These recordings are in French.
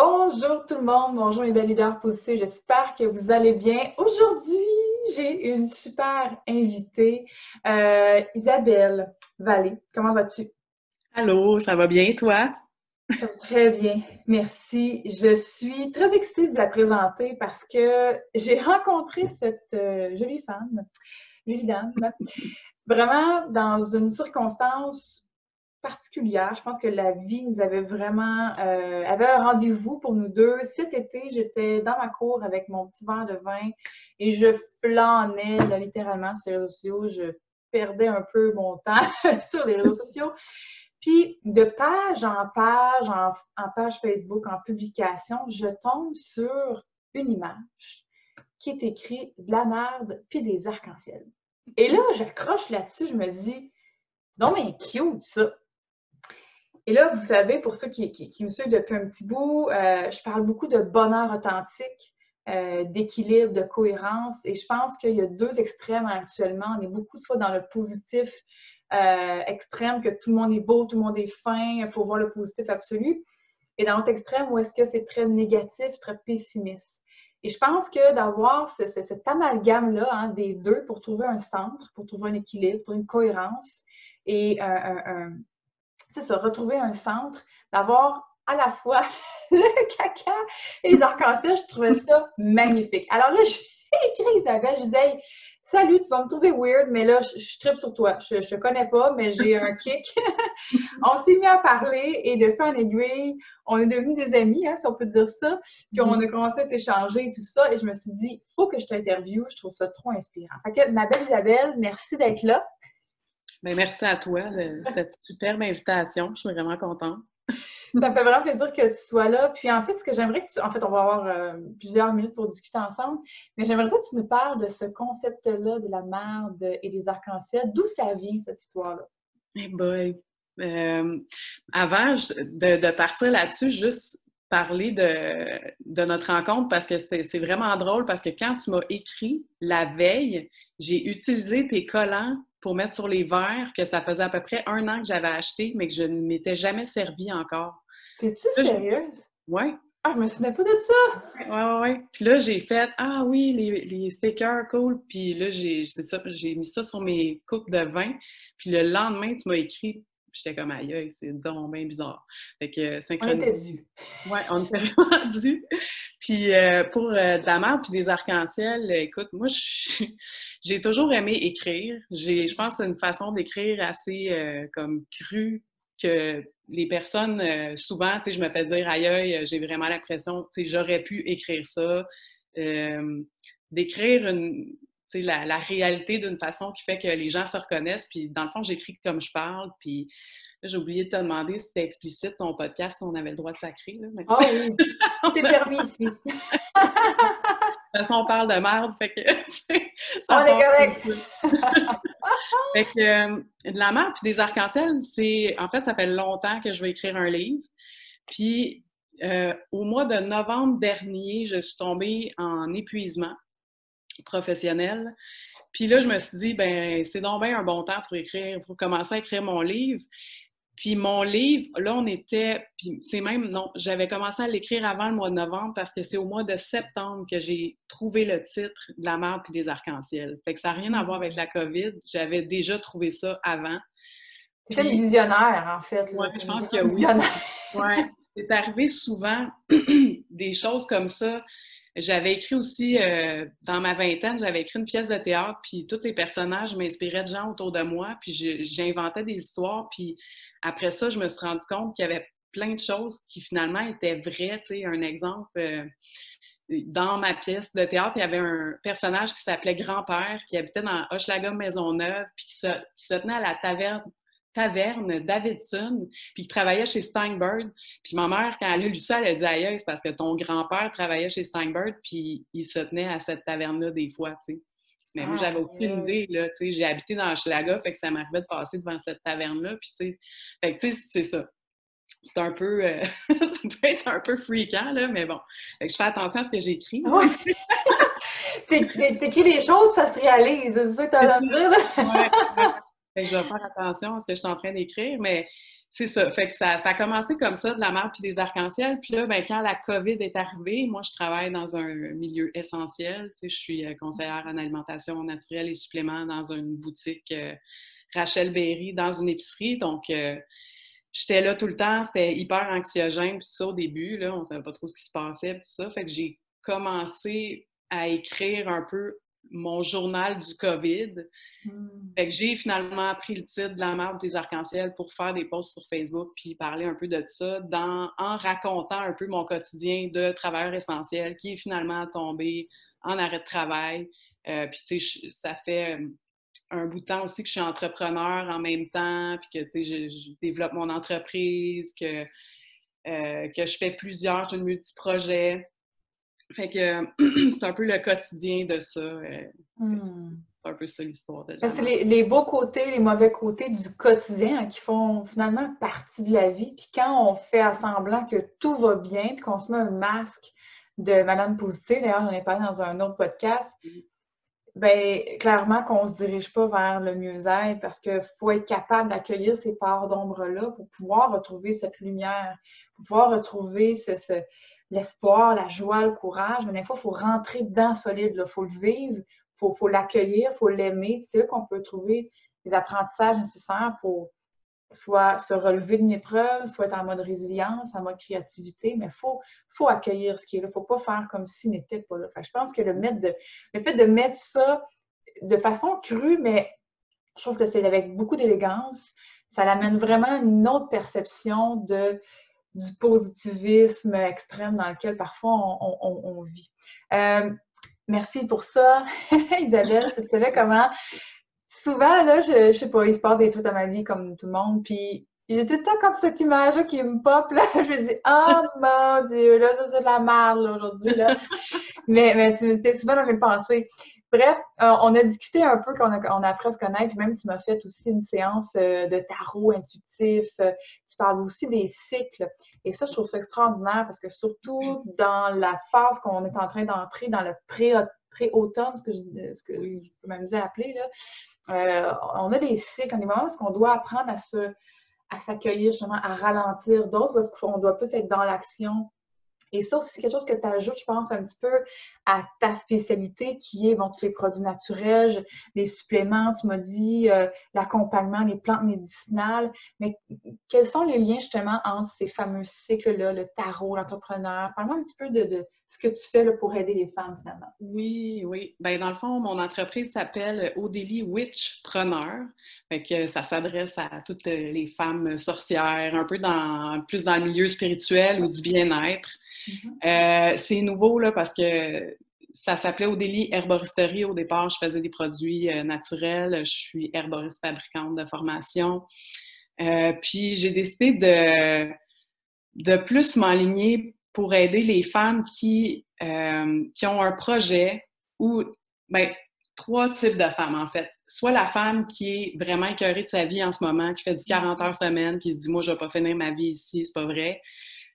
Bonjour tout le monde, bonjour mes belles leaders positifs, j'espère que vous allez bien. Aujourd'hui, j'ai une super invitée, euh, Isabelle Vallée. Comment vas-tu? Allô, ça va bien toi? Ça va très bien, merci. Je suis très excitée de la présenter parce que j'ai rencontré cette euh, jolie femme, jolie dame, vraiment dans une circonstance particulière. Je pense que la vie nous avait vraiment euh, avait un rendez-vous pour nous deux. Cet été, j'étais dans ma cour avec mon petit verre de vin et je flânais littéralement sur les réseaux sociaux. Je perdais un peu mon temps sur les réseaux sociaux. Puis, de page en page, en, en, page Facebook, en publication, je tombe sur une image qui est écrite de la merde puis des arcs-en-ciel. Et là, j'accroche là-dessus, je me dis, non mais cute ça. Et là, vous savez, pour ceux qui, me suivent depuis un petit bout, euh, je parle beaucoup de bonheur authentique, euh, d'équilibre, de cohérence. Et je pense qu'il y a deux extrêmes actuellement. On est beaucoup soit dans le positif euh, extrême, que tout le monde est beau, tout le monde est fin, il faut voir le positif absolu. Et dans l'autre extrême, où est-ce que c'est très négatif, très pessimiste. Et je pense que d'avoir cet amalgame-là hein, des deux pour trouver un centre, pour trouver un équilibre, pour une cohérence et un, c'est se retrouver un centre, d'avoir à la fois le caca et les arcs-en-ciel, je trouvais ça magnifique. Alors là, j'ai écrit Isabelle, je disais, salut, tu vas me trouver weird, mais là, je, je tripe sur toi. Je, je te connais pas, mais j'ai un kick. on s'est mis à parler et de faire en aiguille, on est devenus des amis, hein, si on peut dire ça. Puis on a mm-hmm. commencé à s'échanger et tout ça. Et je me suis dit, il faut que je t'interviewe, je trouve ça trop inspirant. Fait que, ma belle Isabelle, merci d'être là. Bien, merci à toi de cette superbe invitation. Je suis vraiment contente. Ça me fait vraiment plaisir que tu sois là. Puis en fait, ce que j'aimerais que tu. En fait, on va avoir euh, plusieurs minutes pour discuter ensemble, mais j'aimerais que tu nous parles de ce concept-là de la merde et des arcs-en-ciel. D'où ça vient, cette histoire-là? Eh boy! Euh, avant de, de partir là-dessus, juste parler de, de, notre rencontre parce que c'est vraiment drôle parce que quand tu m'as écrit la veille, j'ai utilisé tes collants pour mettre sur les verres que ça faisait à peu près un an que j'avais acheté, mais que je ne m'étais jamais servi encore. T'es-tu sérieuse? Oui. Ah, je me souvenais pas de ça! Oui, oui, oui. Puis là, j'ai fait Ah oui, les, les stickers, cool. Puis là, j'ai mis ça sur mes coupes de vin. Puis le lendemain, tu m'as écrit J'étais comme aïe, c'est donc bien bizarre. Fait que synchronisé. On était dû. Ouais, on était vraiment dû. Puis euh, pour euh, de la merde puis des arcs-en-ciel, écoute, moi, j'ai toujours aimé écrire. Je pense que c'est une façon d'écrire assez euh, comme crue que les personnes, souvent, tu sais, je me fais dire aïe, j'ai vraiment l'impression, tu sais, j'aurais pu écrire ça. d'écrire une, la, la, réalité d'une façon qui fait que les gens se reconnaissent. Puis, dans le fond, j'écris comme je parle. Puis, j'ai oublié de te demander si c'était explicite ton podcast, si on avait le droit de sacrer. Oh oui, c'est permis ici. de toute façon, on parle de merde, fait que. on est correct. fait que euh, de la merde puis des arcs-en-ciel, c'est. En fait, ça fait longtemps que je vais écrire un livre. Puis, euh, au mois de novembre dernier, je suis tombée en épuisement professionnelle. Puis là, je me suis dit, ben c'est donc bien un bon temps pour écrire, pour commencer à écrire mon livre. Puis mon livre, là, on était, puis c'est même, non, j'avais commencé à l'écrire avant le mois de novembre parce que c'est au mois de septembre que j'ai trouvé le titre de la merde puis des arcs-en-ciel. Fait que ça n'a rien à voir avec la COVID. J'avais déjà trouvé ça avant. C'est une visionnaire, en fait. Oui, je pense que oui. Ouais, c'est arrivé souvent des choses comme ça j'avais écrit aussi, euh, dans ma vingtaine, j'avais écrit une pièce de théâtre, puis tous les personnages m'inspiraient de gens autour de moi, puis j'inventais des histoires, puis après ça, je me suis rendu compte qu'il y avait plein de choses qui finalement étaient vraies. Tu sais, un exemple, euh, dans ma pièce de théâtre, il y avait un personnage qui s'appelait Grand-Père, qui habitait dans Hochelaga Maisonneuve, puis qui se, qui se tenait à la taverne taverne Davidson, puis qui travaillait chez Steinberg. Puis ma mère, quand elle a lu ça, elle a dit aïe, c'est parce que ton grand-père travaillait chez Steinberg, puis il se tenait à cette taverne-là des fois, tu sais. Mais moi, j'avais aucune idée, là, tu sais. J'ai habité dans Schlaga, fait que ça m'arrivait de passer devant cette taverne-là, puis tu sais. Fait que, tu sais, c'est ça. C'est un peu... Euh, ça peut être un peu freakant, là, mais bon. Fait que je fais attention à ce que j'écris. Ouais. T'écris des choses, ça se réalise. C'est ça que t'as je vais faire attention à ce que je suis en train d'écrire, mais c'est ça. Fait que ça, a commencé comme ça, de la marque puis des arcs-en-ciel. Puis là, ben, quand la COVID est arrivée, moi, je travaille dans un milieu essentiel. Tu sais, je suis euh, conseillère en alimentation naturelle et suppléments dans une boutique euh, Rachel Berry, dans une épicerie. Donc, euh, j'étais là tout le temps. C'était hyper anxiogène, tout ça, au début. Là, on savait pas trop ce qui se passait, tout ça. Fait que j'ai commencé à écrire un peu mon journal du COVID. Hmm. Fait que j'ai finalement pris le titre de la marque des arcs-en-ciel pour faire des posts sur Facebook puis parler un peu de ça dans, en racontant un peu mon quotidien de travailleur essentiel qui est finalement tombé en arrêt de travail. Euh, puis tu sais, ça fait euh, un bout de temps aussi que je suis entrepreneur en même temps puis que tu sais, je, développe mon entreprise, que, euh, que je fais plusieurs, j'ai multi-projets. Fait que c'est un peu le quotidien de ça. Euh, hmm. C'est un peu ça l'histoire de C'est les, beaux côtés, les mauvais côtés du quotidien hein, qui font finalement partie de la vie. Puis quand on fait à semblant que tout va bien, puis qu'on se met un masque de Madame Positive, d'ailleurs j'en ai parlé dans un autre podcast, bien clairement qu'on ne se dirige pas vers le mieux-être parce qu'il faut être capable d'accueillir ces parts d'ombre-là pour pouvoir retrouver cette lumière, pour pouvoir retrouver ce l'espoir, la joie, le courage, mais des fois, il faut rentrer dans solide, il faut le vivre, il faut, l'accueillir, il faut l'aimer. C'est là qu'on peut trouver les apprentissages nécessaires pour soit se relever d'une épreuve, soit être en mode résilience, en mode créativité, mais il faut, accueillir ce qui est là. Il ne faut pas faire comme s'il n'était pas là. je pense que le, fait de mettre ça de façon crue, mais je trouve que c'est avec beaucoup d'élégance, ça l'amène vraiment une autre perception de du positivisme extrême dans lequel parfois on, vit. Euh, merci pour ça, Isabelle. Tu savais comment? Souvent, là, je, je sais pas, il se passe des trucs dans ma vie comme tout le monde, puis j'ai tout le temps comme cette image-là qui me pop, là, je me dis « Oh mon Dieu, là, ça c'est de la merde, aujourd'hui, là. » Mais, mais c'est souvent dans mes pensées. Bref, euh, on a discuté un peu, qu'on a, on a appris à se connaître, même tu m'as fait aussi une séance euh, de tarot intuitif. Euh, tu parles aussi des cycles. Et ça, je trouve ça extraordinaire parce que surtout dans la phase qu'on est en train d'entrer, dans le pré-automne, que je, ce que je peux m'amuser à appeler, on a des cycles, on moments où on doit apprendre à se à s'accueillir, justement, à ralentir, d'autres parce qu'on doit plus être dans l'action, et ça, c'est quelque chose que tu ajoutes, je pense, un petit peu à ta spécialité qui est bon, tous les produits naturels, les suppléments, tu m'as dit euh, l'accompagnement, les plantes médicinales. Mais quels sont les liens justement entre ces fameux cycles-là, le tarot, l'entrepreneur? Parle-moi un petit peu de, ce que tu fais là, pour aider les femmes finalement? Oui, oui. Ben, dans le fond, mon entreprise s'appelle Odélie Witchpreneur. Fait que ça s'adresse à toutes les femmes sorcières, un peu dans, plus dans le milieu spirituel ou du bien-être. Mm-hmm. Euh, c'est nouveau là, parce que ça s'appelait Odélie Herboristerie. Au départ, je faisais des produits euh, naturels. Je suis herboriste fabricante de formation. Euh, puis j'ai décidé de, de plus m'aligner pour aider les femmes qui, qui ont un projet ou ben, trois types de femmes, en fait. Soit la femme qui est vraiment écœurée de sa vie en ce moment, qui fait du 40 heures semaine, qui se dit, moi, je vais pas finir ma vie ici, c'est pas vrai.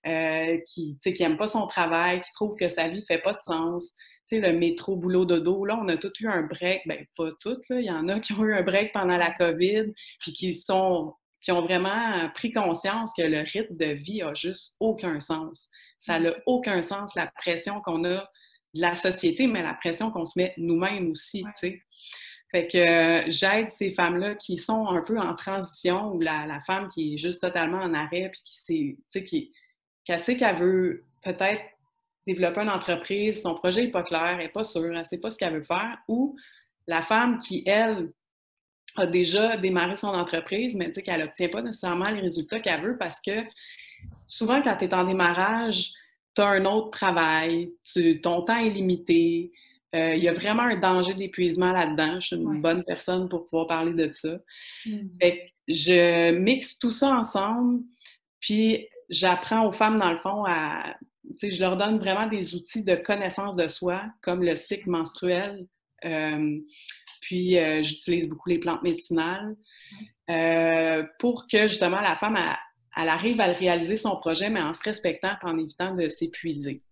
Euh, qui, qui aime pas son travail, qui trouve que sa vie fait pas de sens. Tu sais, le métro, boulot, dodo, là, on a tous eu un break. Ben, pas toutes, là. Il y en a qui ont eu un break pendant la COVID, puis qui sont qui ont vraiment pris conscience que le rythme de vie a juste aucun sens. Ça n'a aucun sens, la pression qu'on a de la société, mais la pression qu'on se met nous-mêmes aussi, tu sais. Fait que euh, j'aide ces femmes-là qui sont un peu en transition ou la, femme qui est juste totalement en arrêt puis qui sait, tu sais, qui, sait qu'elle veut peut-être développer une entreprise, son projet n'est pas clair, elle n'est pas sûre, elle ne sait pas ce qu'elle veut faire, ou la femme qui, elle, a déjà démarré son entreprise, mais tu sais, qu'elle n'obtient pas nécessairement les résultats qu'elle veut parce que souvent, quand tu es en démarrage, tu as un autre travail, ton temps est limité. Euh, il y a vraiment un danger d'épuisement là-dedans. Je suis une bonne personne pour pouvoir parler de ça. Mmh. je mixe tout ça ensemble, puis j'apprends aux femmes, dans le fond, à. Je leur donne vraiment des outils de connaissance de soi, comme le cycle menstruel. Euh, puis euh, j'utilise beaucoup les plantes médicinales pour que justement la femme elle arrive à réaliser son projet, mais en se respectant et en évitant de s'épuiser.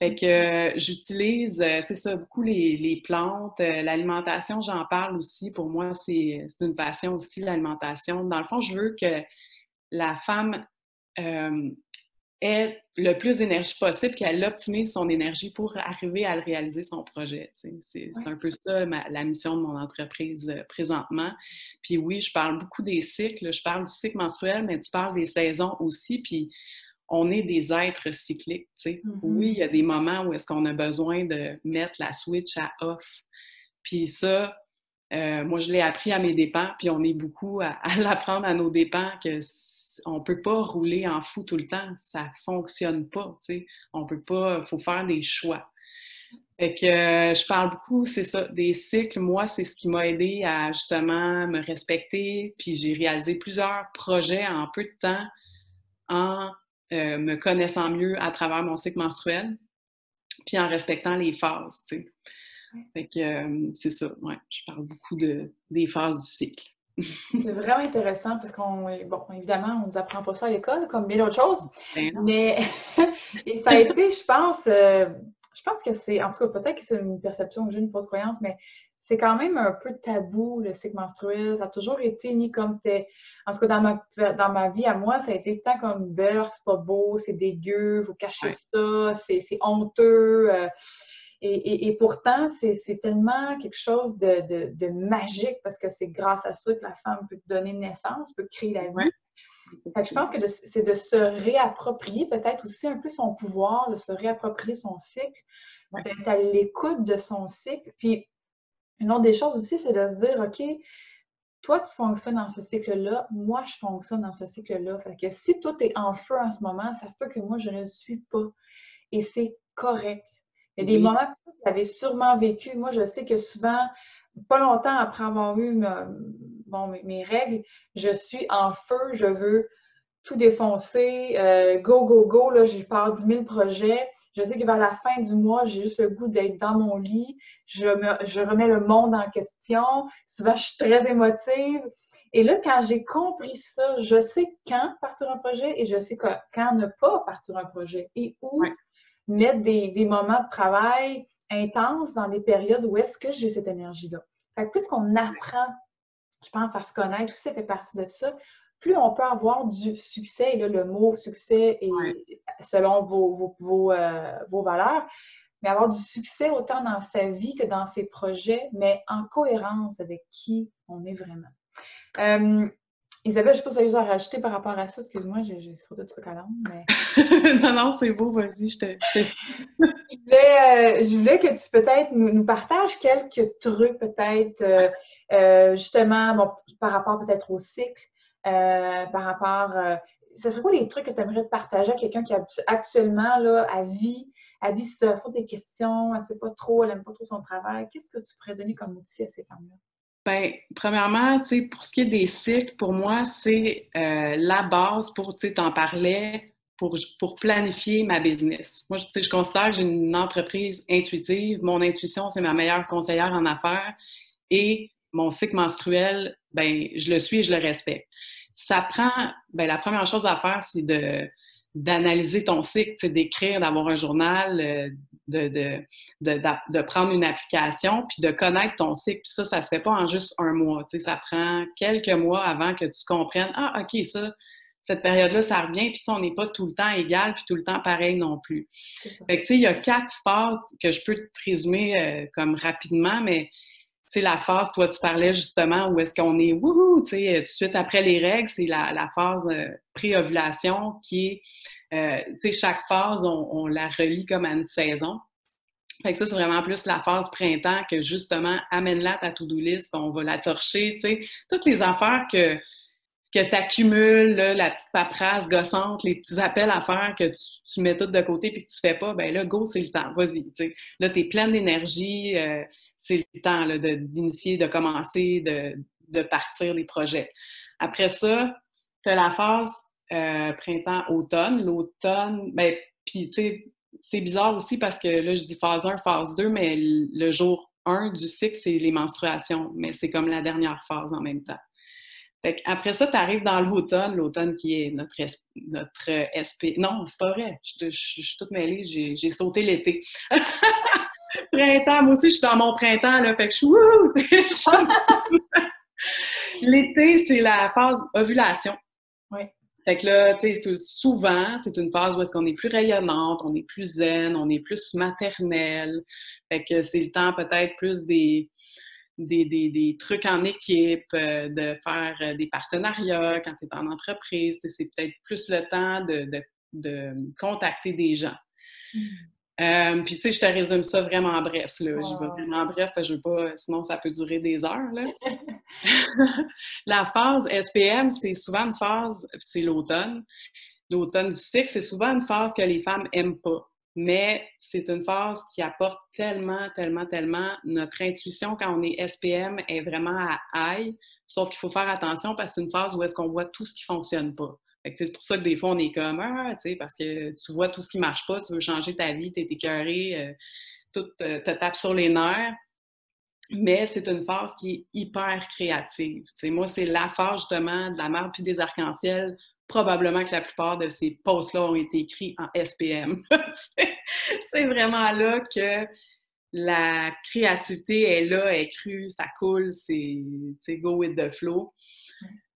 Fait que euh, j'utilise, euh, c'est ça, beaucoup les, plantes, euh, l'alimentation, j'en parle aussi. Pour moi, c'est une passion aussi, l'alimentation. Dans le fond, je veux que la femme euh, ait le plus d'énergie possible, qu'elle optimise son énergie pour arriver à réaliser son projet. C'est un peu ça la mission de mon entreprise euh, présentement. Puis oui, je parle beaucoup des cycles, je parle du cycle menstruel, mais tu parles des saisons aussi. Puis on est des êtres cycliques. Mm-hmm. Oui, il y a des moments où est-ce qu'on a besoin de mettre la switch à off. Puis ça, euh, moi, je l'ai appris à mes dépens, puis on est beaucoup à, l'apprendre à nos dépens que on peut pas rouler en fou tout le temps, ça fonctionne pas, tu sais. On peut pas, faut faire des choix. Fait que euh, je parle beaucoup, c'est ça, des cycles. Moi, c'est ce qui m'a aidé à justement me respecter, puis j'ai réalisé plusieurs projets en peu de temps en euh, me connaissant mieux à travers mon cycle menstruel, puis en respectant les phases, tu sais. Fait que euh, c'est ça, ouais, je parle beaucoup de, des phases du cycle. C'est vraiment intéressant parce qu'on, bon, évidemment, on ne nous apprend pas ça à l'école, comme bien d'autres choses. Ben mais, et ça a été, je pense, euh, je pense que c'est, en tout cas, peut-être que c'est une perception que j'ai, une fausse croyance, mais c'est quand même un peu tabou, le cycle menstruel. Ça a toujours été mis comme c'était. En tout cas, dans ma, dans ma vie à moi, ça a été tout le temps comme beurre, c'est pas beau, c'est dégueu, vous cachez ça, c'est honteux. Euh, et, pourtant, c'est tellement quelque chose de, magique parce que c'est grâce à ça que la femme peut donner naissance, peut créer la vie. je pense que c'est de se réapproprier peut-être aussi un peu son pouvoir, de se réapproprier son cycle, d'être à l'écoute de son cycle. Puis, une autre des choses aussi, c'est de se dire, OK, toi, tu fonctionnes dans ce cycle-là, moi, je fonctionne dans ce cycle-là. Fait que si toi, tu es en feu en ce moment, ça se peut que moi, je ne le suis pas. Et c'est correct. Il y a des moments que vous avez sûrement vécu. Moi, je sais que souvent, pas longtemps après avoir eu mes, règles, je suis en feu, je veux tout défoncer, euh, go, go, go, là, je pars 10 000 projets. Je sais que vers la fin du mois, j'ai juste le goût d'être dans mon lit. Je, je remets le monde en question. Souvent, je suis très émotive. Et là, quand j'ai compris ça, je sais quand partir un projet et je sais quand ne pas partir un projet et où mettre des, moments de travail intenses dans des périodes où est-ce que j'ai cette énergie-là. Fait que plus qu'on apprend, je pense, à se connaître, tout ça fait partie de ça, plus on peut avoir du succès, et là, le mot succès est selon vos, vos, euh, vos, valeurs, mais avoir du succès autant dans sa vie que dans ses projets, mais en cohérence avec qui on est vraiment. Euh, Isabelle, je ne sais pas si tu as à rajouter par rapport à ça. Excuse-moi, j'ai sauté de truc à l'âme. Mais... non, non, c'est beau, vas-y, je te. Euh, je, voulais, que tu peut-être nous, partages quelques trucs, peut-être, euh, euh, justement, bon, par rapport peut-être au cycle, par rapport. ce serait quoi les trucs que tu aimerais partager à quelqu'un qui actuellement, là, à vie, a dit ça, faut des questions, elle ne sait pas trop, elle n'aime pas trop son travail. Qu'est-ce que tu pourrais donner comme outil à ces femmes-là? Bien, premièrement, tu sais, pour ce qui est des cycles, pour moi, c'est euh, la base pour, tu sais, t'en parlais, pour, planifier ma business. Moi, sais, je considère que j'ai une entreprise intuitive. Mon intuition, c'est ma meilleure conseillère en affaires. Et mon cycle menstruel, ben, je le suis et je le respecte. Ça prend, ben, la première chose à faire, c'est de, d'analyser ton cycle, d'écrire, d'avoir un journal, euh, de, de, de, de, prendre une application, puis de connaître ton cycle. Puis ça, ça se fait pas en juste un mois. Ça prend quelques mois avant que tu comprennes Ah, OK, ça, cette période-là, ça revient, puis on n'est pas tout le temps égal, puis tout le temps pareil non plus. Fait que, tu sais, il y a quatre phases que je peux te résumer euh, comme rapidement, mais tu sais, la phase, toi, tu parlais justement où est-ce qu'on est, wouhou, tu sais, tout de suite après les règles, c'est la, la, phase euh, pré-ovulation qui est euh, tu sais, chaque phase, on, la relie comme à une saison. Fait que ça, c'est vraiment plus la phase printemps que justement, amène-la ta to-do list, on va la torcher, tu sais. Toutes les affaires que, que tu accumules, la petite paperasse gossante, les petits appels à faire que tu, mets toutes de côté puis que tu fais pas, ben là, go, c'est le temps, vas-y, tu. Là, tu es pleine d'énergie, euh, c'est le temps d'initier, de, commencer, de, de partir des projets. Après ça, tu as la phase euh, printemps-automne. L'automne, ben, puis tu sais, c'est bizarre aussi parce que là, je dis phase 1, phase 2, mais le jour 1 du cycle, c'est les menstruations, mais c'est comme la dernière phase en même temps. Fait après ça, tu arrives dans l'automne, l'automne qui est notre, notre SP. Non, c'est pas vrai. Je, suis toute mêlée, j'ai sauté l'été. printemps, moi aussi, je suis dans mon printemps, là, fait que je suis L'été, c'est la phase ovulation. Oui. Fait que là, tu sais, souvent, c'est une phase où est-ce qu'on est plus rayonnante, on est plus zen, on est plus maternel. Fait que c'est le temps peut-être plus des, des, des, trucs en équipe, euh, de faire euh, des partenariats quand tu es en entreprise. C'est peut-être plus le temps de, de, contacter des gens. Mmh. Euh, puis, tu sais, je te résume ça vraiment bref. Là. Je vais vraiment bref parce que je veux pas, sinon ça peut durer des heures. Là. la phase SPM, c'est souvent une phase, c'est l'automne. L'automne du cycle, c'est souvent une phase que les femmes aiment pas. Mais c'est une phase qui apporte tellement, tellement, tellement. Notre intuition quand on est SPM est vraiment à high, sauf qu'il faut faire attention parce que c'est une phase où est-ce qu'on voit tout ce qui fonctionne pas. C'est pour ça que des fois, on est comme, ah, parce que tu vois tout ce qui marche pas, tu veux changer ta vie, tu es écœuré, euh, tout te, tape sur les nerfs. Mais c'est une phase qui est hyper créative. moi, c'est la phase justement de la mère puis des arcs-en-ciel. Probablement que la plupart de ces posts-là ont été écrits en SPM. c'est vraiment là que la créativité est là, est crue, ça coule, c'est go with the flow.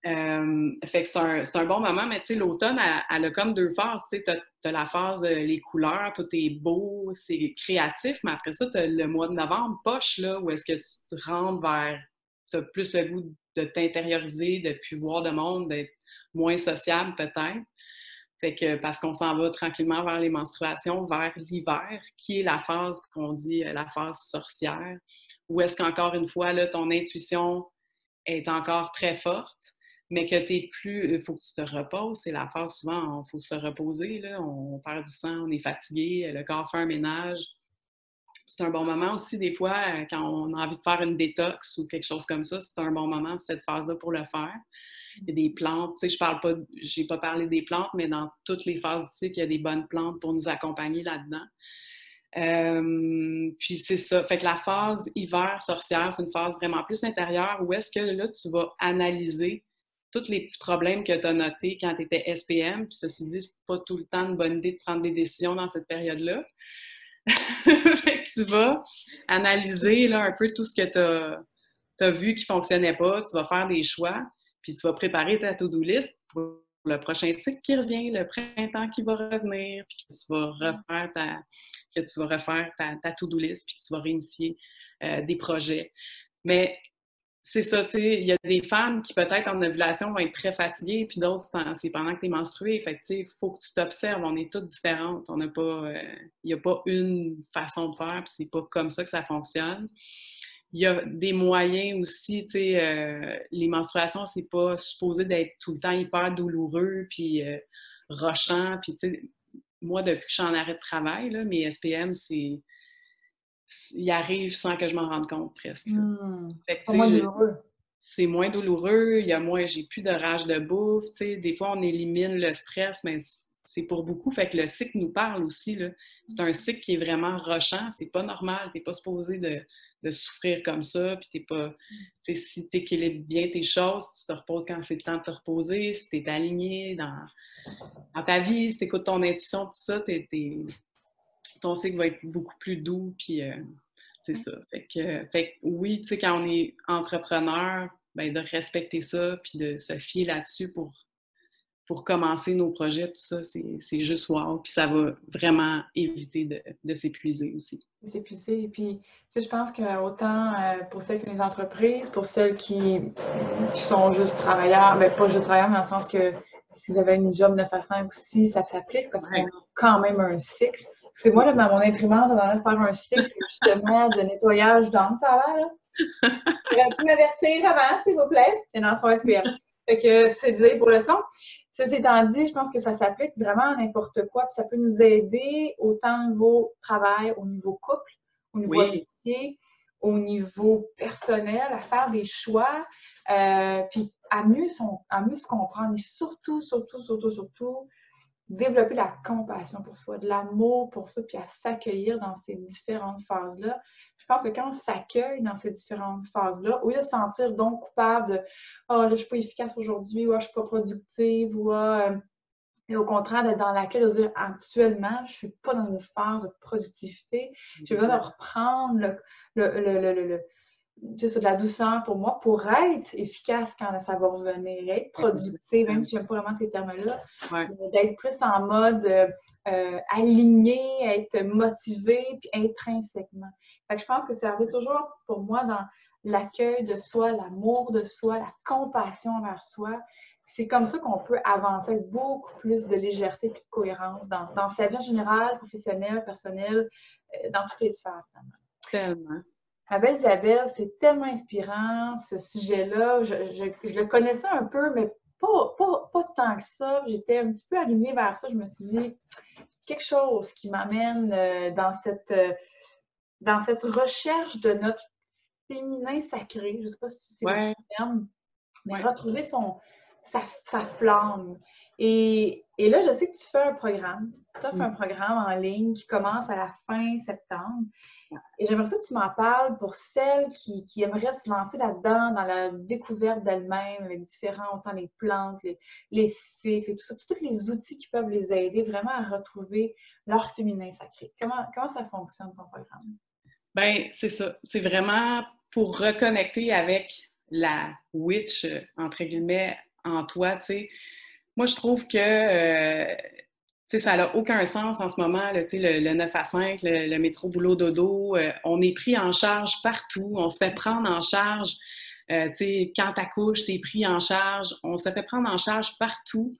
Euh, fait que c'est un, bon moment, mais tu sais, l'automne, elle, a comme deux phases. Tu sais, as, la phase euh, les couleurs, tout est beau, c'est créatif, mais après ça, tu as le mois de novembre, poche, là, où est-ce que tu te rentres vers. Tu as plus le goût de t'intérioriser, de plus voir de monde, d'être moins sociable peut-être. Fait que parce qu'on s'en va tranquillement vers les menstruations, vers l'hiver, qui est la phase qu'on dit euh, la phase sorcière, où est-ce qu'encore une fois, là, ton intuition est encore très forte mais que tu plus. Il faut que tu te reposes. C'est la phase souvent, il faut se reposer. Là. On perd du sang, on est fatigué, le corps fait un ménage. C'est un bon moment aussi, des fois, quand on a envie de faire une détox ou quelque chose comme ça, c'est un bon moment, cette phase-là, pour le faire. Il y a des plantes, tu sais, je parle pas, j'ai pas parlé des plantes, mais dans toutes les phases du cycle, il y a des bonnes plantes pour nous accompagner là-dedans. Euh, puis c'est ça. Fait que la phase hiver sorcière, c'est une phase vraiment plus intérieure où est-ce que là, tu vas analyser tous les petits problèmes que tu as notés quand tu étais SPM. Puis ceci dit, c'est pas tout le temps une bonne idée de prendre des décisions dans cette période-là. tu vas analyser là, un peu tout ce que tu as, vu qui fonctionnait pas. Tu vas faire des choix, puis tu vas préparer ta to-do list pour le prochain cycle qui revient, le printemps qui va revenir, puis que tu vas refaire ta, que tu vas refaire ta, to-do list, puis tu vas réinitier euh, des projets. Mais c'est ça, tu sais, il y a des femmes qui peut-être en ovulation vont être très fatiguées, puis d'autres, c'est pendant que tu es menstruée. Fait tu sais, il faut que tu t'observes. On est toutes différentes. On n'a pas, euh, il n'y a pas une façon de faire, puis c'est pas comme ça que ça fonctionne. Il y a des moyens aussi, tu sais, euh, les menstruations, c'est pas supposé d'être tout le temps hyper douloureux, puis euh, rochant, puis tu sais, moi, depuis que je suis en arrêt de travail, là, mes SPM, c'est il arrive sans que je m'en rende compte presque. Hmm. c'est moins douloureux. C'est moins douloureux, il y a moins, j'ai plus de rage de bouffe, des fois on élimine le stress, mais c'est pour beaucoup. Fait que le cycle nous parle aussi. C'est un cycle qui est vraiment rochant, c'est pas normal, t'es pas supposé de, souffrir comme ça, puis t'es pas... Si tu équilibres bien tes choses, tu te reposes quand c'est le temps de te reposer, si tu es aligné dans, dans ta vie, si tu écoutes ton intuition, tout ça, t'es ton cycle va être beaucoup plus doux, puis euh, c'est ça. Fait que, fait oui, tu sais, quand on est entrepreneur, ben, de respecter ça, puis de se fier là-dessus pour, pour commencer nos projets, tout ça, c'est juste wow. Puis ça va vraiment éviter de, de s'épuiser aussi. S'épuiser. Puis, tu sais, je pense que autant euh, pour celles qui ont des entreprises, pour celles qui, sont juste travailleurs, ben pas juste travailleurs, mais dans le sens que si vous avez une job 9 à 5 aussi, ça s'applique parce qu'on a quand même un cycle. C'est moi, là, dans mon imprimante, on a faire un cycle justement de nettoyage d'encre, ça va, là. Vous pu m'avertir avant, s'il vous plaît. Et dans son SPM. Fait que c'est dit pour le son. Ceci étant dit, je pense que ça s'applique vraiment à n'importe quoi. Puis ça peut nous aider autant au niveau travail, au niveau couple, au niveau métier, au niveau personnel, à faire des choix, euh, puis à mieux, son, à mieux se comprendre et surtout, surtout, surtout, surtout, développer la compassion pour soi, de l'amour pour soi, puis à s'accueillir dans ces différentes phases-là. Je pense que quand on s'accueille dans ces différentes phases-là, au lieu de se sentir donc coupable de Oh, là, je suis pas efficace aujourd'hui, ou oh, je suis pas productive, ou oh, au contraire d'être dans l'accueil, de dire actuellement, je suis pas dans une phase de productivité, j'ai besoin de reprendre le, le, le, de la douceur pour moi, pour être efficace quand ça va revenir, être productive, même si je n'aime pas vraiment ces termes-là, d'être plus en mode euh, aligné, être motivé, puis intrinsèquement. Fait que je pense que ça arrive toujours pour moi dans l'accueil de soi, l'amour de soi, la compassion envers soi. C'est comme ça qu'on peut avancer avec beaucoup plus de légèreté et de cohérence dans, dans sa vie générale, professionnelle, personnelle, euh, dans toutes les sphères. Tellement. Ah ben Isabelle, c'est tellement inspirant, ce sujet-là. Je, le connaissais un peu, mais pas, pas, pas tant que ça. J'étais un petit peu allumée vers ça. Je me suis dit, quelque chose qui m'amène euh, dans, cette, euh, dans cette recherche de notre féminin sacré. Je ne sais pas si c'est le terme, mais retrouver son, sa, sa flamme. Et, et, là, je sais que tu fais un programme. Tu as fait un programme en ligne qui commence à la fin septembre. Et j'aimerais que tu m'en parles pour celles qui, aimeraient se lancer là-dedans, dans la découverte d'elles-mêmes, avec différents, autant les plantes, les, cycles, et tout ça, tous les outils qui peuvent les aider vraiment à retrouver leur féminin sacré. Comment, comment ça fonctionne, ton programme? Ben, c'est ça. C'est vraiment pour reconnecter avec la witch, entre guillemets, en toi, tu sais. Moi, je trouve que euh, ça n'a aucun sens en ce moment, le, le 9 à 5, le, métro boulot dodo. Euh, on est pris en charge partout. On se fait prendre en charge. Euh, quand tu accouches, tu es pris en charge. On se fait prendre en charge partout.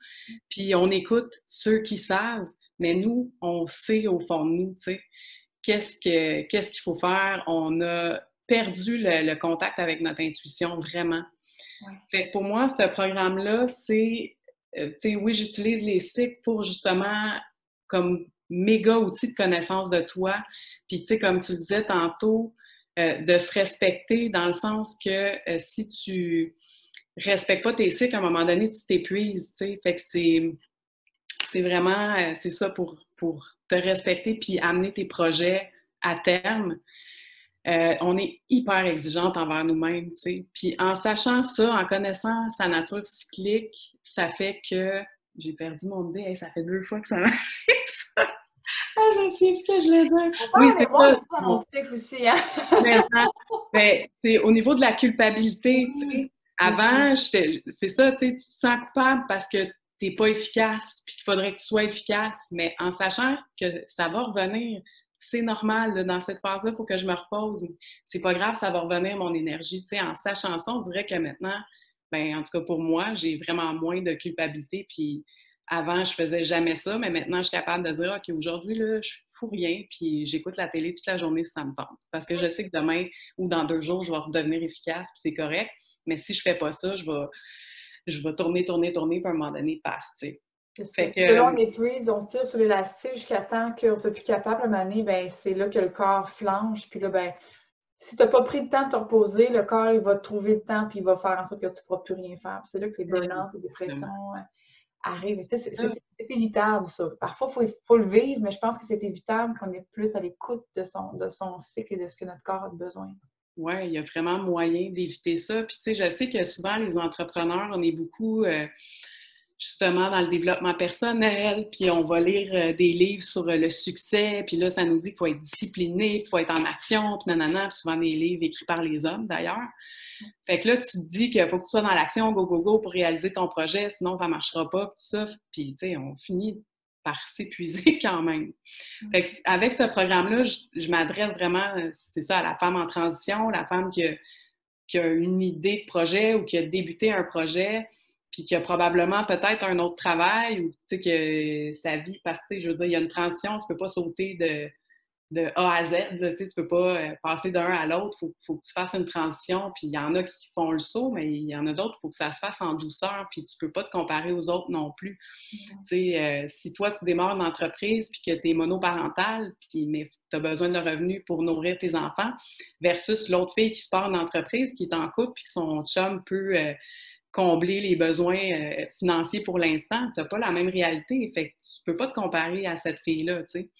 Puis on écoute ceux qui savent, mais nous, on sait au fond de nous, qu'est-ce qu'il faut faire? On a perdu le, contact avec notre intuition, vraiment. Fait pour moi, ce programme-là, c'est euh, oui, j'utilise les cycles pour justement comme méga outil de connaissance de toi. Puis, tu sais, comme tu disais tantôt, euh, de se respecter dans le sens que euh, si tu respectes pas tes cycles, à un moment donné, tu t'épuises, tu sais. Fait que c'est, c'est vraiment, c'est ça pour, pour te respecter puis amener tes projets à terme. Euh, on est hyper exigeante envers nous-mêmes, tu sais. Puis en sachant ça, en connaissant sa nature cyclique, ça fait que j'ai perdu mon dé. ça fait deux fois que ça m'arrive. Ah, je sais plus que je l'ai dit. oui, c'est pas mon aussi, hein? ben, c'est au niveau de la culpabilité, tu sais. Avant, c'est ça, tu sais, tu te sens coupable parce que t'es pas efficace, puis qu'il faudrait que tu sois efficace, mais en sachant que ça va revenir, c'est normal, dans cette phase-là, il faut que je me repose. C'est pas grave, ça va revenir mon énergie. En sachant ça, on dirait que maintenant, ben, en tout cas pour moi, j'ai vraiment moins de culpabilité. Puis avant, je faisais jamais ça, mais maintenant, je suis capable de dire, OK, aujourd'hui, là, je fous rien, puis j'écoute la télé toute la journée si ça me tente. Parce que je sais que demain ou dans deux jours, je vais redevenir efficace, puis c'est correct. Mais si je fais pas ça, je vais, je vais tourner, tourner, tourner, puis à un moment donné, paf, tu. Fait que, là, on épuise, on tire sur l'élastique jusqu'à temps qu'on soit plus capable à mener, ben, c'est là que le corps flanche. Puis là, ben, si tu n'as pas pris le temps de te reposer, le corps, il va trouver le temps puis il va faire en sorte que tu ne pourras plus rien faire. C'est là que les burn-out, les dépressions euh, arrivent. C'est évitable, ça. Parfois, il faut, le vivre, mais je pense que c'est évitable qu'on ait plus à l'écoute de son, de son cycle et de ce que notre corps a besoin. Oui, il y a vraiment moyen d'éviter ça. Puis, tu sais, je sais que souvent, les entrepreneurs, on est beaucoup. Euh, justement dans le développement personnel, puis on va lire euh, des livres sur euh, le succès, puis là, ça nous dit qu'il faut être discipliné, qu'il faut être en action, puis nanana, puis souvent des livres écrits par les hommes d'ailleurs. Fait que là, tu te dis qu'il faut que tu sois dans l'action, go, go, go, pour réaliser ton projet, sinon ça ne marchera pas, tout ça. Puis, tu sais, on finit par s'épuiser quand même. Fait que avec ce programme-là, je, m'adresse vraiment, euh, c'est ça, à la femme en transition, la femme qui qui a une idée de projet ou qui a débuté un projet, puis qu'il y a probablement peut-être un autre travail ou que sa vie, parce que je veux dire, il y a une transition, tu peux pas sauter de, de A à Z, là, tu peux pas euh, passer d'un à l'autre, il faut, que tu fasses une transition, puis il y en a qui font le saut, mais il y en a d'autres, il faut que ça se fasse en douceur, puis tu peux pas te comparer aux autres non plus. Euh, si toi, tu démarres une entreprise, puis que tu es monoparental, puis, mais tu as besoin de revenus pour nourrir tes enfants, versus l'autre fille qui se part une entreprise, qui est en couple, puis que son chum peut... Euh, combler les besoins euh, financiers pour l'instant. Tu n'as pas la même réalité. Fait que tu peux pas te comparer à cette fille-là, tu sais.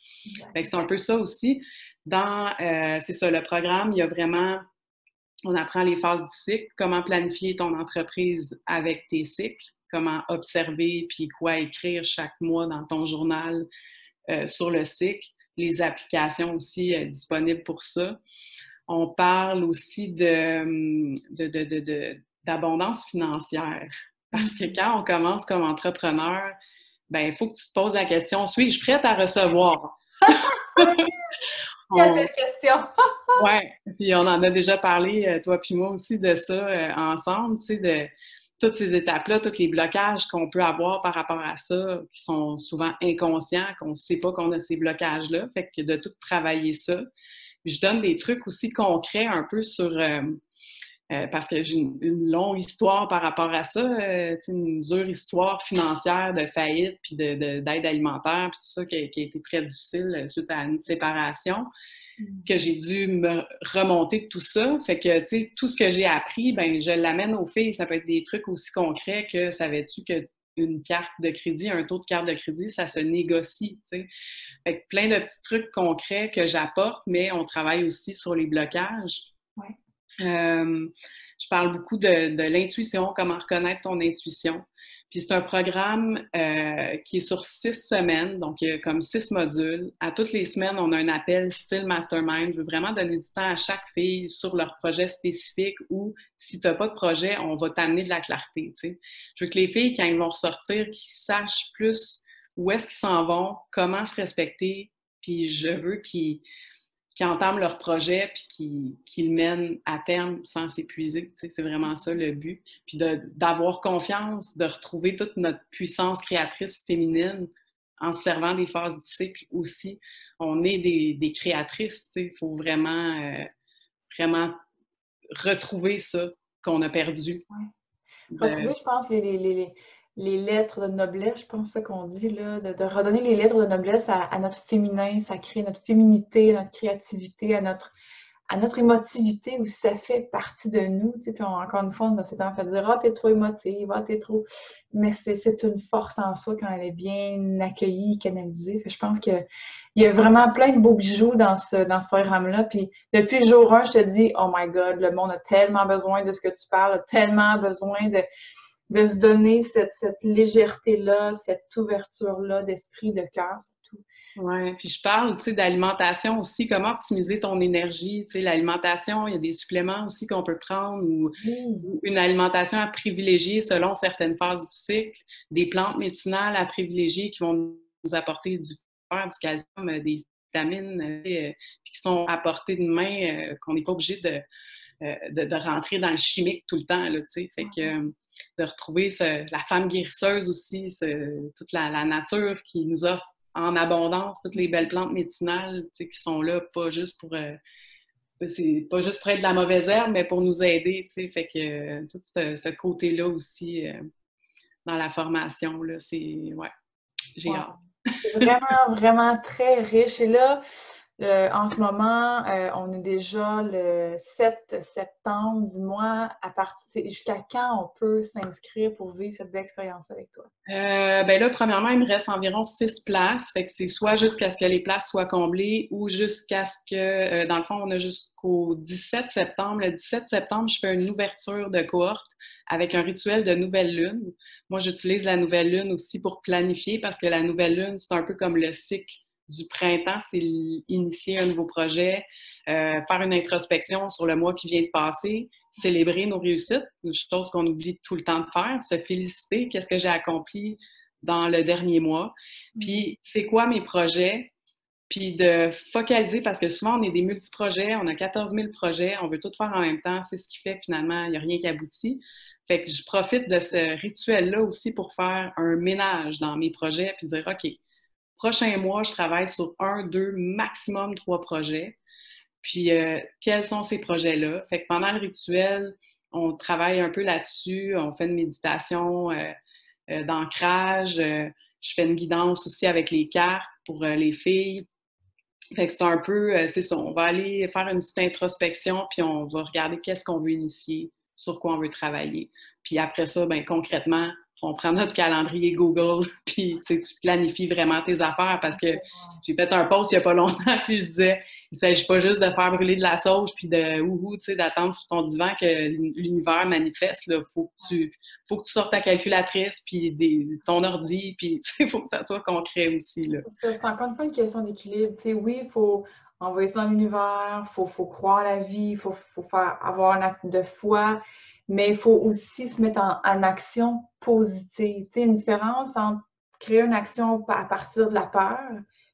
c'est un peu ça aussi. Dans, euh, c'est ça, le programme, il y a vraiment, on apprend les phases du cycle, comment planifier ton entreprise avec tes cycles, comment observer, puis quoi écrire chaque mois dans ton journal euh, sur le cycle, les applications aussi disponibles pour ça. On parle aussi de, d'abondance financière. Parce que mm-hmm. quand on commence comme entrepreneur, ben il faut que tu te poses la question suis-je prête à recevoir? Quelle belle question! oui, puis on en a déjà parlé, euh, toi puis moi aussi, de ça euh, ensemble, tu sais, de toutes ces étapes-là, tous les blocages qu'on peut avoir par rapport à ça, qui sont souvent inconscients, qu'on ne sait pas qu'on a ces blocages-là. Fait que de tout travailler ça. Je donne des trucs aussi concrets un peu sur. Euh, parce que j'ai une, longue histoire par rapport à ça, une dure histoire financière de faillite puis d'aide de, alimentaire, puis tout ça qui a, qui a, été très difficile suite à une séparation que j'ai dû me remonter de tout ça. Fait que, tu sais, tout ce que j'ai appris, ben je l'amène aux filles. Ça peut être des trucs aussi concrets que savais-tu que une carte de crédit, un taux de carte de crédit, ça se négocie, tu sais. Fait que plein de petits trucs concrets que j'apporte, mais on travaille aussi sur les blocages. Euh, je parle beaucoup de, l'intuition, comment reconnaître ton intuition. Puis c'est un programme euh, qui est sur six semaines, donc il y a comme six modules. À toutes les semaines, on a un appel style mastermind. Je veux vraiment donner du temps à chaque fille sur leur projet spécifique ou si tu n'as pas de projet, on va t'amener de la clarté. Je veux que les filles, quand ils vont ressortir, qu'ils sachent plus où est-ce qu'ils s'en vont, comment se respecter, puis je veux qu'ils qui entament leur projet puis qui, le mènent à terme sans s'épuiser. Tu sais, c'est vraiment ça le but. Puis d'avoir confiance, de retrouver toute notre puissance créatrice féminine en se servant des phases du cycle aussi. On est des, créatrices, tu sais. Il faut vraiment, euh, vraiment retrouver ça qu'on a perdu. Retrouver, je pense, les, les lettres de noblesse, je pense ça qu'on dit, là, de, redonner les lettres de noblesse à, notre féminin, ça crée notre féminité, notre créativité, à notre, à notre émotivité où ça fait partie de nous. Tu sais, puis encore une fois, on s'est fait dire Ah, t'es trop émotive, ah, t'es trop. Mais c'est une force en soi quand elle est bien accueillie, canalisée. je pense qu'il y a vraiment plein de beaux bijoux dans ce, dans ce programme-là. Puis depuis le jour 1, je te dis Oh my God, le monde a tellement besoin de ce que tu parles, a tellement besoin de de se donner cette, légèreté-là, cette ouverture-là d'esprit, de cœur, surtout. Oui, puis je parle, tu sais, d'alimentation aussi, comment optimiser ton énergie, tu sais, l'alimentation, il y a des suppléments aussi qu'on peut prendre ou, une alimentation à privilégier selon certaines phases du cycle, des plantes médicinales à privilégier qui vont nous apporter du fer, du calcium, euh, des vitamines, euh, puis qui sont apportées de main, euh, qu'on n'est pas obligé de, de, rentrer dans le chimique tout le temps, là, tu sais, fait que de retrouver la femme guérisseuse aussi, toute la, nature qui nous offre en abondance toutes les belles plantes médicinales qui sont là, pas juste pour. Euh, c'est pas juste pour être de la mauvaise herbe, mais pour nous aider, Fait que euh, tout ce, côté-là aussi euh, dans la formation, là, c'est. Ouais, j'ai hâte. C'est vraiment, vraiment très riche. Et là, euh, en ce moment, euh, on est déjà le 7 septembre. Dis-moi, à partir jusqu'à quand on peut s'inscrire pour vivre cette belle expérience avec toi? Euh, ben là, premièrement, il me reste environ six places. Fait que c'est soit jusqu'à ce que les places soient comblées ou jusqu'à ce que, dans le fond, on a jusqu'au 17 septembre. Le 17 septembre, je fais une ouverture de cohorte avec un rituel de nouvelle lune. Moi, j'utilise la nouvelle lune aussi pour planifier parce que la nouvelle lune, c'est un peu comme le cycle du printemps, c'est initier un nouveau projet, euh, faire une introspection sur le mois qui vient de passer, célébrer nos réussites, une chose qu'on oublie tout le temps de faire, se féliciter, qu'est-ce que j'ai accompli dans le dernier mois, mm. puis c'est quoi mes projets, puis de focaliser, parce que souvent on est des multi-projets, on a 14 000 projets, on veut tout faire en même temps, c'est ce qui fait finalement, il n'y a rien qui aboutit. Fait que je profite de ce rituel-là aussi pour faire un ménage dans mes projets, puis dire, OK, prochain mois, je travaille sur un, deux, maximum trois projets. Puis, euh, quels sont ces projets-là? Fait que pendant le rituel, on travaille un peu là-dessus. On fait une méditation euh, euh, d'ancrage. je fais une guidance aussi avec les cartes pour les filles. Fait que c'est un peu, c'est ça, on va aller faire une petite introspection, puis on va regarder qu'est-ce qu'on veut initier, sur quoi on veut travailler. Puis après ça, ben concrètement, on prend notre calendrier Google, puis tu planifies vraiment tes affaires parce que j'ai fait un post il n'y a pas longtemps, puis je disais, il ne s'agit pas juste de faire brûler de la sauge puis de ouhou, tu sais, d'attendre sur ton divan que l'univers manifeste. Il faut, que tu, faut que tu sortes ta calculatrice, puis des, ton ordi, puis il faut que ça soit concret aussi. C'est encore une fois une question d'équilibre. Oui, il faut envoyer ça dans l'univers, il faut, faut, croire la vie, il faut, faut, faire, avoir un acte de foi, mais il faut aussi se mettre en, action positive. Tu sais, une différence entre créer une action à partir de la peur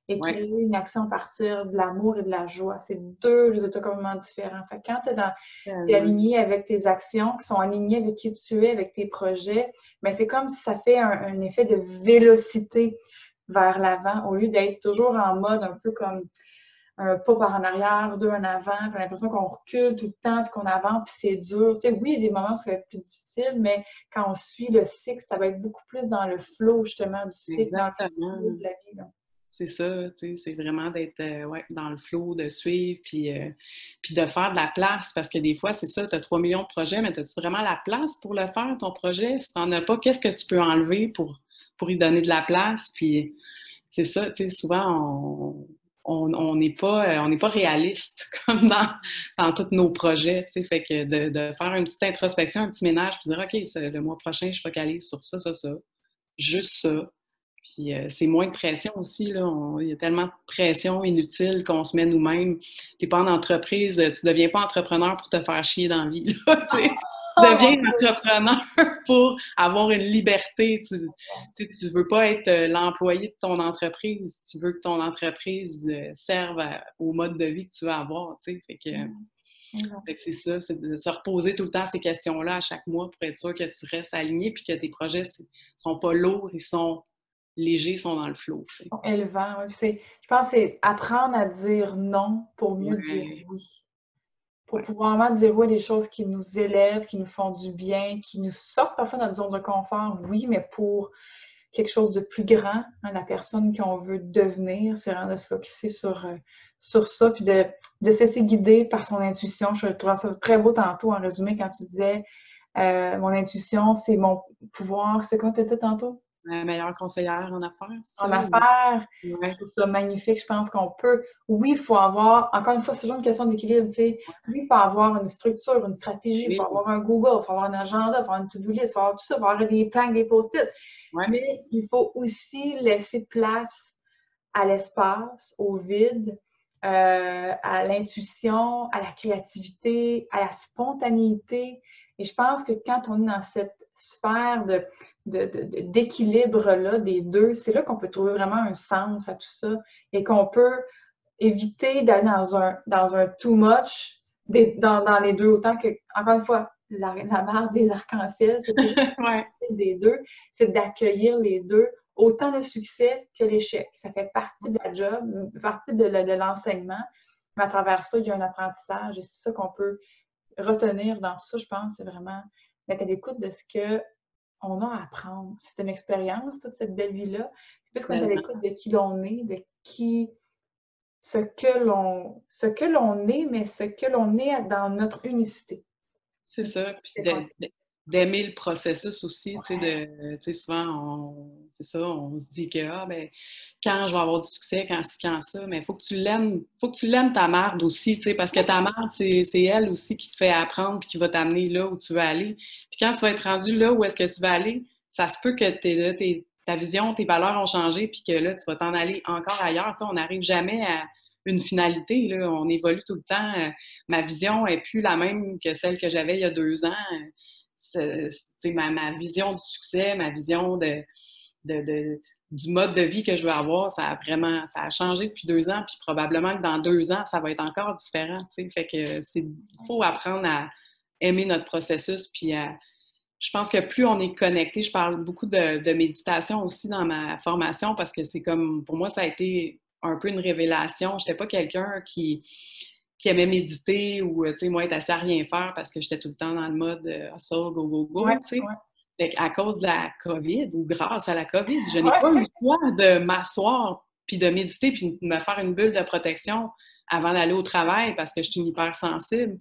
et créer une action à partir de l'amour et de la joie. C'est deux résultats complètement différents. Fait quand tu es, aligné avec tes actions, qui sont alignées avec qui tu es, avec tes projets, mais c'est comme si ça fait un, effet de vélocité vers l'avant au lieu d'être toujours en mode un peu comme un pas par en arrière, deux en avant, j'ai l'impression qu'on recule tout le temps, puis qu'on avance, puis c'est dur. Tu sais, oui, il y a des moments où ça va être plus difficile, mais quand on suit le cycle, ça va être beaucoup plus dans le flow, justement, du cycle, dans le flow de la vie. C'est ça, tu sais, c'est vraiment d'être euh, ouais, dans le flow, de suivre, puis, euh, puis de faire de la place, parce que des fois, c'est ça, tu as 3 millions de projets, mais as-tu vraiment la place pour le faire, ton projet? Si tu n'en as pas, qu'est-ce que tu peux enlever pour, pour y donner de la place? Puis c'est ça, tu sais, souvent, on on n'est pas, on pas réaliste comme dans, dans tous nos projets. Fait que de, faire une petite introspection, un petit ménage, puis dire OK, le mois prochain, je focalise sur ça, ça, ça. Juste ça. Puis euh, c'est moins de pression aussi. Là. il y a tellement de pression inutile qu'on se met nous-mêmes. Tu n'es pas en entreprise, tu ne deviens pas entrepreneur pour te faire chier dans la vie. Là, deviens entrepreneur pour avoir une liberté. Tu ne veux pas être euh, l'employé de ton entreprise. Tu veux que ton entreprise euh, serve au mode de vie que tu veux avoir. Fait que, c'est ça, c'est de se reposer tout le temps ces questions-là à chaque mois pour être sûr que tu restes aligné puis que tes projets sont pas lourds, ils sont légers, sont dans le flot. Élevant, je pense que c'est apprendre à dire non pour mieux dire oui pour pouvoir vraiment oui des choses qui nous élèvent, qui nous font du bien, qui nous sortent parfois de notre zone de confort, oui, mais pour quelque chose de plus grand, hein, la personne qu'on veut devenir, c'est vraiment de se focusser sur, euh, sur ça, puis de, de se laisser guider par son intuition. Je trouve ça très beau tantôt en résumé quand tu disais euh, mon intuition, c'est mon pouvoir. C'est quoi tu dit tantôt? Meilleure conseillère en affaires. En affaires, ouais. je ça magnifique. Je pense qu'on peut. Oui, il faut avoir, encore une fois, c'est toujours une question d'équilibre. Oui, il faut avoir une structure, une stratégie, il faut avoir un Google, il faut avoir un agenda, il faut avoir une to-do list, il faut avoir tout ça, il faut avoir des plans, des post-it. Mais il faut aussi laisser place à l'espace, au vide, euh, à l'intuition, à la créativité, à la spontanéité. Et je pense que quand on est dans cette sphère de d'équilibre-là des deux, c'est là qu'on peut trouver vraiment un sens à tout ça et qu'on peut éviter d'aller dans un, dans un too much dans, dans, les deux, autant que, encore une fois, la, la des arcs-en-ciel, c'est ouais. des deux, c'est d'accueillir les deux, autant le succès que l'échec. Ça fait partie de la job, partie de, de l'enseignement, mais à travers ça, il y a un apprentissage et c'est ça qu'on peut retenir dans tout ça, je pense, c'est vraiment d'être à l'écoute de ce que on a à apprendre. C'est une expérience, toute cette belle vie-là. Puisqu'on est à l'écoute de qui l'on est, de qui, ce que l'on, ce que l'on est, mais ce que l'on est dans notre unicité. C'est ça. Puis d'aimer le processus aussi, tu sais, souvent, c'est ça, on se dit que, ah, ben, quand je vais avoir du succès, quand ci, quand ça, mais il faut que tu l'aimes, faut que tu l'aimes ta marde aussi, tu sais, parce que ta marde, c'est elle aussi qui te fait apprendre puis qui va t'amener là où tu veux aller. Puis quand tu vas être rendu là où est-ce que tu vas aller, ça se peut que là, ta vision, tes valeurs ont changé puis que là, tu vas t'en aller encore ailleurs, tu sais, on n'arrive jamais à une finalité. Là. On évolue tout le temps. Ma vision est plus la même que celle que j'avais il y a deux ans ma, ma, vision du succès, ma vision de, du mode de vie que je veux avoir, ça a vraiment ça a changé depuis deux ans, puis probablement que dans deux ans, ça va être encore différent. Fait que c'est faut apprendre à aimer notre processus, puis je pense que plus on est connecté, je parle beaucoup de, de méditation aussi dans ma formation parce que c'est comme, pour moi, ça a été un peu une révélation. Je n'étais pas quelqu'un qui, qui aimait méditer ou, tu sais, moi, être assez à rien faire parce que j'étais tout le temps dans le mode euh, hustle, go, go, go, tu sais. Fait à cause de la COVID ou grâce à la COVID, je n'ai pas eu le choix de m'asseoir puis de méditer puis de me faire une bulle de protection avant d'aller au travail parce que je suis hypersensible.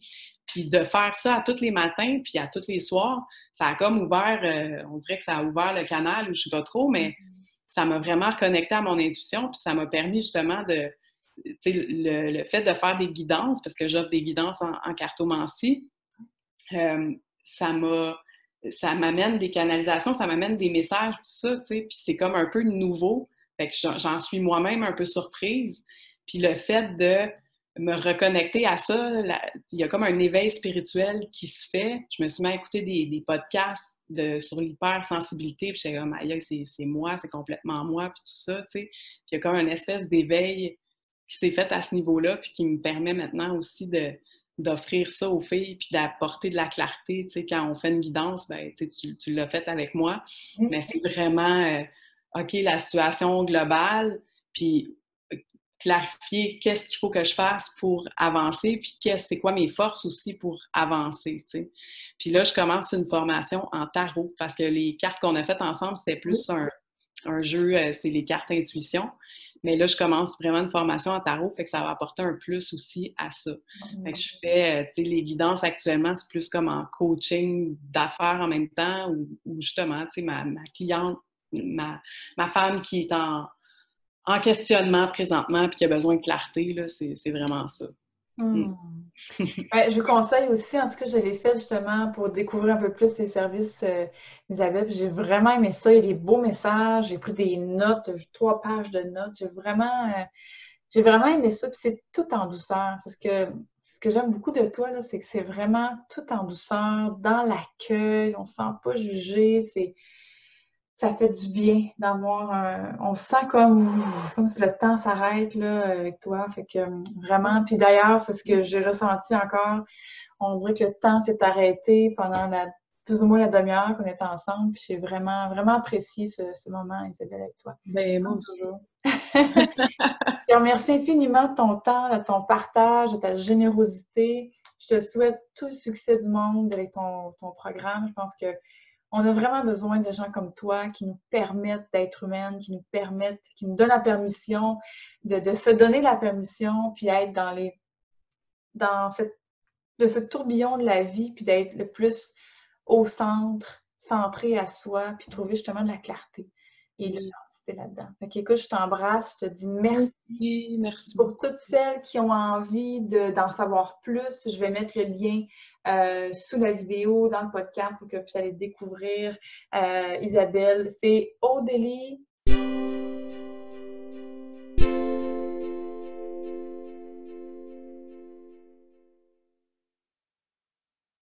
Puis de faire ça à tous les matins puis à tous les soirs, ça a comme ouvert, euh, on dirait que ça a ouvert le canal ou je sais pas trop, mais mm-hmm. ça m'a vraiment reconnecté à mon intuition puis ça m'a permis justement de, le, fait de faire des guidances, parce que j'offre des guidances en, cartomancie, euh, ça m'amène des canalisations, ça m'amène des messages, tout ça, tu sais, puis c'est comme un peu nouveau. Fait que j'en suis moi-même un peu surprise. Puis le fait de me reconnecter à ça. il y a comme un éveil spirituel qui se fait. Je me suis mis à écouter des, podcasts de, sur l'hypersensibilité, puis j'étais comme, c'est moi, c'est complètement moi, puis tout ça, tu sais. Puis il y a comme une espèce d'éveil qui s'est fait à ce niveau-là, puis qui me permet maintenant aussi de d'offrir ça aux filles, puis d'apporter de la clarté, tu sais, quand on fait une guidance, ben, tu, tu l'as fait avec moi, mais c'est vraiment, euh, OK, la situation globale, puis clarifier qu'est-ce qu'il faut que je fasse pour avancer, puis c'est quoi mes forces aussi pour avancer, tu sais. Puis là, je commence une formation en tarot, parce que les cartes qu'on a faites ensemble, c'était plus un, jeu, euh, c'est les cartes intuition. Mais là, je commence vraiment une formation en tarot, fait que ça va apporter un plus aussi à ça. Fait que je fais, euh, tu sais, les guidances actuellement, c'est plus comme en coaching d'affaires en même temps, ou, justement, tu sais, ma, cliente, ma, ma femme qui est en, en questionnement présentement puis qui a besoin de clarté, c'est vraiment ça. Hmm. Hmm. je conseille aussi, en tout cas, je l'ai fait justement pour découvrir un peu plus ces services, euh, Isabelle. J'ai vraiment aimé ça. Il y a des beaux messages. J'ai pris des notes, trois pages de notes. J'ai vraiment, euh, j'ai vraiment aimé ça. Puis c'est tout en douceur. C'est ce que, ce que j'aime beaucoup de toi, c'est que c'est vraiment tout en douceur, dans l'accueil. On ne se sent pas jugé. C'est ça fait du bien d'avoir un... On se sent comme, comme si le temps s'arrête là avec toi. Fait que vraiment, puis d'ailleurs, c'est ce que j'ai ressenti encore. On dirait que le temps s'est arrêté pendant la, plus ou moins la demi-heure qu'on était ensemble. Puis j'ai vraiment, vraiment apprécié ce, moment, Isabelle, avec toi. Ben, moi aussi. je remercie infiniment de ton temps, de ton partage, de ta générosité. Je te souhaite tout le succès du monde avec ton, ton programme. Je pense que on a vraiment besoin de gens comme toi qui nous permettent d'être humaines, qui nous permettent, qui nous donnent la permission de, se donner la permission, puis être dans les dans ce tourbillon de la vie, puis d'être le plus au centre, centré à soi, puis trouver justement de la clarté. Et là-dedans. Fait écoute, je t'embrasse, je te dis merci. Merci. Pour toutes celles qui ont envie d'en savoir plus, je vais mettre le lien euh, sous la vidéo, dans le podcast pour que vous puissiez aller découvrir euh, Isabelle. C'est Odélie